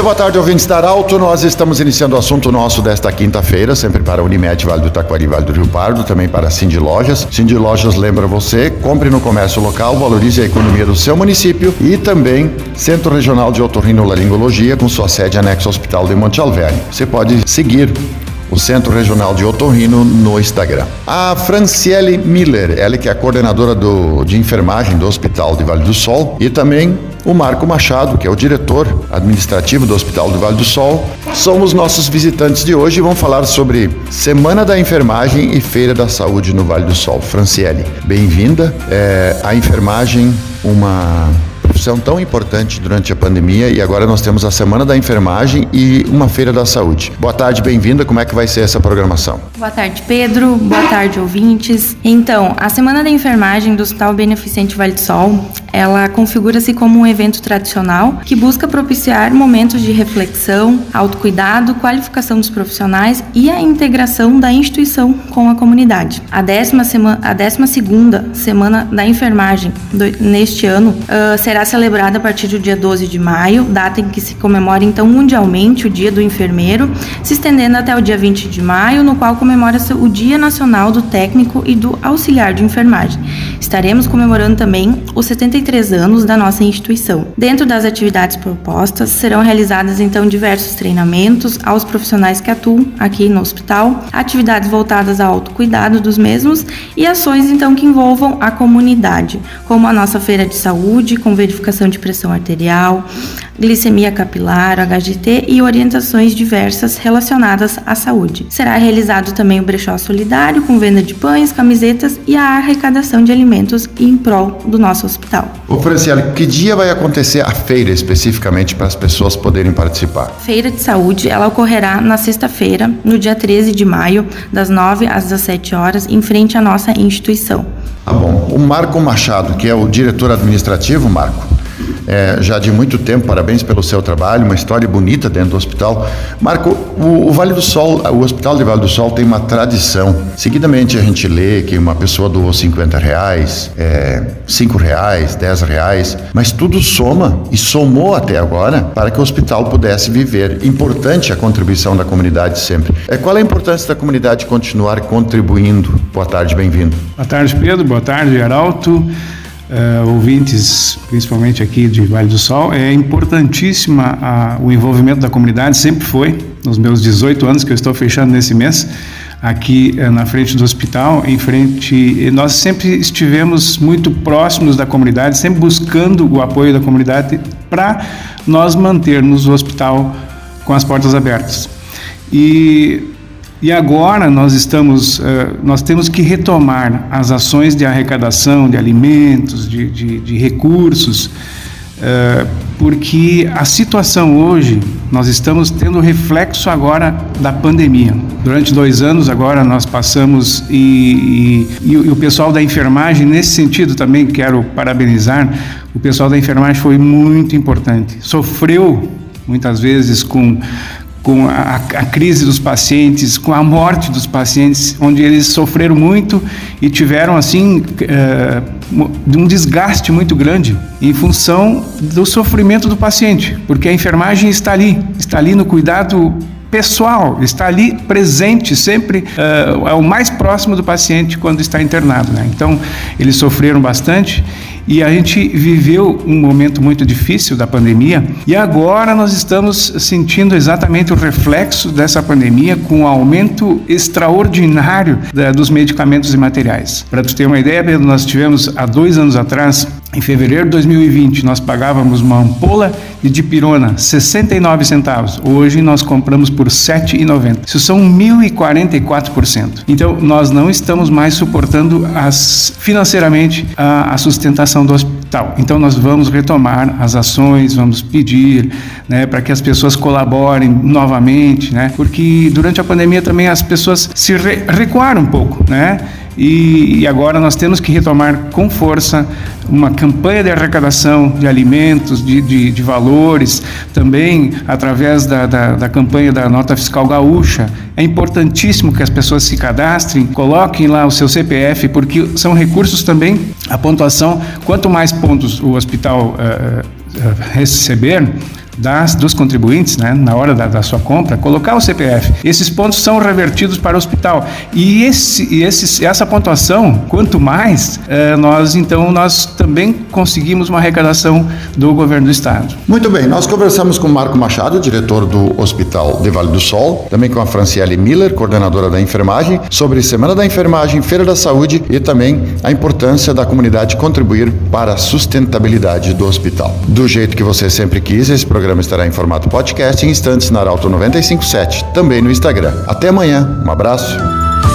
Muito boa tarde, ouvintes da Arauto. Nós estamos iniciando o assunto nosso desta quinta-feira, sempre para Unimed Vale do Taquari, Vale do Rio Pardo, também para Cindy Lojas. Cindy Lojas lembra você, compre no comércio local, valorize a economia do seu município e também Centro Regional de Otorrinolaringologia, com sua sede anexo ao Hospital de Monte Alverne. Você pode seguir o Centro Regional de Otorrino no Instagram. A Franciele Miller, ela que é a coordenadora do, de enfermagem do Hospital de Vale do Sol, e também o Marco Machado, que é o diretor administrativo do Hospital do Vale do Sol. São os nossos visitantes de hoje e vão falar sobre Semana da Enfermagem e Feira da Saúde no Vale do Sol. Franciele, bem-vinda. É, a enfermagem, uma profissão tão importante durante a pandemia e agora nós temos a Semana da Enfermagem e uma Feira da Saúde. Boa tarde, bem-vinda. Como é que vai ser essa programação? Boa tarde, Pedro. Boa tarde, ouvintes. Então, a Semana da Enfermagem do Hospital Beneficente Vale do Sol, ela configura-se como um evento tradicional que busca propiciar momentos de reflexão, autocuidado, qualificação dos profissionais e a integração da instituição com a comunidade. A décima, semana, a décima segunda Semana da Enfermagem do, neste ano uh, será celebrada a partir do dia 12 de maio, data em que se comemora então mundialmente o Dia do Enfermeiro, se estendendo até o dia 20 de maio, no qual comemora-se o Dia Nacional do Técnico e do Auxiliar de Enfermagem. Estaremos comemorando também os 73 anos da nossa instituição. Dentro das atividades propostas, serão realizadas então diversos treinamentos aos profissionais que atuam aqui no hospital, atividades voltadas ao autocuidado dos mesmos e ações então que envolvam a comunidade, como a nossa feira de saúde com verificação verificação de pressão arterial, glicemia capilar, HGT e orientações diversas relacionadas à saúde. Será realizado também o brechó solidário com venda de pães, camisetas e a arrecadação de alimentos em prol do nosso hospital. Ô Franciele, que dia vai acontecer a feira especificamente para as pessoas poderem participar? Feira de saúde, ela ocorrerá na sexta-feira, no dia 13 de maio, das 9 às 17 horas, em frente à nossa instituição. Tá bom. O Marco Machado, que é o diretor administrativo, Marco, é, já de muito tempo, parabéns pelo seu trabalho, uma história bonita dentro do hospital. Marco, o, o, Vale do Sol, o Hospital de Vale do Sol tem uma tradição. Seguidamente a gente lê que uma pessoa doou 50 reais, é, 5 reais, 10 reais, mas tudo soma e somou até agora para que o hospital pudesse viver. Importante a contribuição da comunidade sempre. É, qual é a importância da comunidade continuar contribuindo? Boa tarde, bem-vindo. Boa tarde, Pedro. Boa tarde, Arauto uh, ouvintes, principalmente aqui de Vale do Sol, é importantíssima a, o envolvimento da comunidade, sempre foi, nos meus 18 anos que eu estou fechando nesse mês, aqui uh, na frente do hospital, em frente, nós sempre estivemos muito próximos da comunidade, sempre buscando o apoio da comunidade para nós mantermos o hospital com as portas abertas. E e agora nós estamos, uh, nós temos que retomar as ações de arrecadação de alimentos, de, de, de recursos, uh, porque a situação hoje nós estamos tendo reflexo agora da pandemia. Durante dois anos agora nós passamos e, e, e o pessoal da enfermagem nesse sentido também quero parabenizar. O pessoal da enfermagem foi muito importante. Sofreu muitas vezes com com a, a, crise dos pacientes, com a morte dos pacientes, onde eles sofreram muito e tiveram assim é, um desgaste muito grande em função do sofrimento do paciente, porque a enfermagem está ali, está ali no cuidado pessoal, está ali presente sempre, uh, é o mais próximo do paciente quando está internado. Né? Então, eles sofreram bastante e a gente viveu um momento muito difícil da pandemia e agora nós estamos sentindo exatamente o reflexo dessa pandemia com o um aumento extraordinário da, dos medicamentos e materiais. Para tu ter uma ideia, nós tivemos há dois anos atrás em fevereiro de 2020, nós pagávamos uma ampola de dipirona 69 centavos. Hoje nós compramos por 7,90. Isso são 1.044%. Então nós não estamos mais suportando as, financeiramente a, a sustentação do hospital. Então nós vamos retomar as ações, vamos pedir né, para que as pessoas colaborem novamente, né, porque durante a pandemia também as pessoas se re, recuaram um pouco, né? E, agora nós temos que retomar com força uma campanha de arrecadação de alimentos, de, de, de valores, também através da, da, da, campanha da nota fiscal gaúcha. É importantíssimo que as pessoas se cadastrem, coloquem lá o seu CPF, porque são recursos também, a pontuação, quanto mais pontos o hospital uh, receber, das, dos contribuintes, né, na hora da, da, sua compra, colocar o CPF. Esses pontos são revertidos para o hospital. E, esse, esse, essa pontuação, quanto mais, eh, nós então nós também conseguimos uma arrecadação do governo do estado. Muito bem, nós conversamos com Marco Machado, diretor do Hospital de Vale do Sol, também com a Franciele Miller, coordenadora da enfermagem, sobre Semana da Enfermagem, Feira da Saúde e também a importância da comunidade contribuir para a sustentabilidade do hospital. Do jeito que você sempre quis, esse programa programa estará em formato podcast em instantes na Arauto 957, também no Instagram. Até amanhã, um abraço.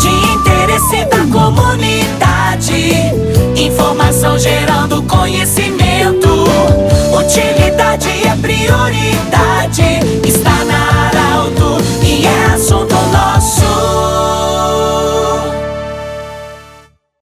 De interesse da comunidade, informação gerando conhecimento, utilidade é prioridade.